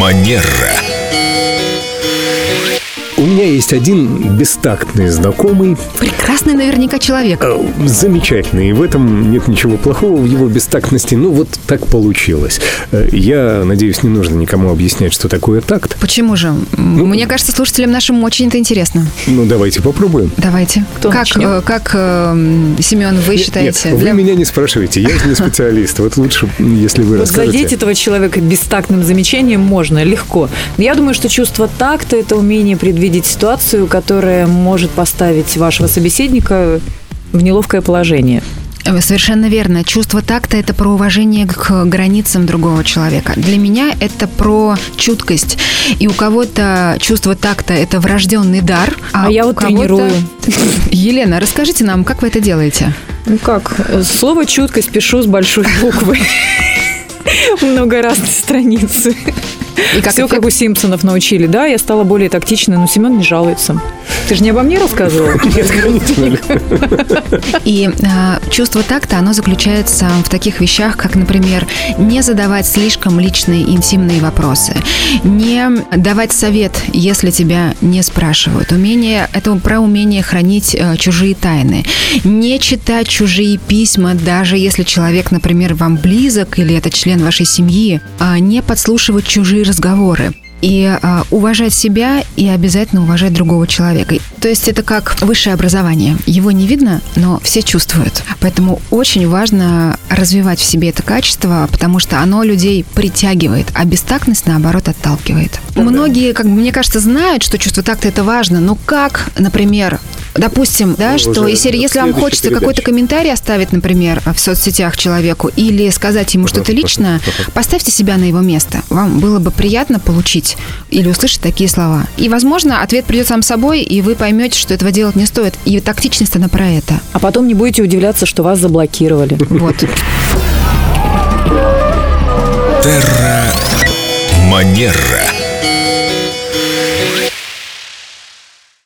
Манера. У меня есть один бестактный знакомый, Прекрасный наверняка человек. э, замечательный, и в этом нет ничего плохого в его бестактности, ну вот так получилось. Э, Я надеюсь, не нужно никому объяснять, что такое такт. Почему же? М, Мне кажется, слушателям нашим очень это интересно. Ну давайте попробуем. Давайте. Кто как, начнет? э, как Семен, вы Нет, считаете? нет, вы для- меня не спрашивайте, я же не специалист. Вот лучше, если вы расскажете. задеть этого человека бестактным замечанием можно легко. Я думаю, что чувство такта – это умение предвидеть ситуацию, которая может поставить вашего собеседника в неловкое положение. Совершенно верно. Чувство такта – это про уважение к границам другого человека. Для меня это про чуткость. И у кого-то чувство такта – это врожденный дар. А я у вот тренирую. Елена, расскажите нам, как вы это делаете? Ну как? Слово «чуткость» пишу с большой буквы. Много разной страницы. И как Все, эффект? как у Симпсонов научили. Да, я стала более тактичной, но Семен не жалуется. Ты же не обо мне рассказывал? И а, чувство такта, оно заключается в таких вещах, как, например, не задавать слишком личные интимные вопросы, не давать совет, если тебя не спрашивают. Умение, это про умение хранить э, чужие тайны. Не читать чужие письма, даже если человек, например, вам близок или это член вашей семьи, а не подслушивать чужие разговоры и а, уважать себя и обязательно уважать другого человека. То есть это как высшее образование. Его не видно, но все чувствуют. Поэтому очень важно развивать в себе это качество, потому что оно людей притягивает, а бестактность, наоборот, отталкивает. Многие, как бы, мне кажется, знают, что чувство такта это важно, но как, например, допустим, да, что серии, если вам хочется передаче. какой-то комментарий оставить, например, в соцсетях человеку или сказать ему что-то личное, поставьте себя на его место. Вам было бы приятно получить или услышать такие слова. И, возможно, ответ придет сам собой, и вы поймете, что этого делать не стоит. И тактичность, она про это. А потом не будете удивляться, что вас заблокировали. Вот. Манера.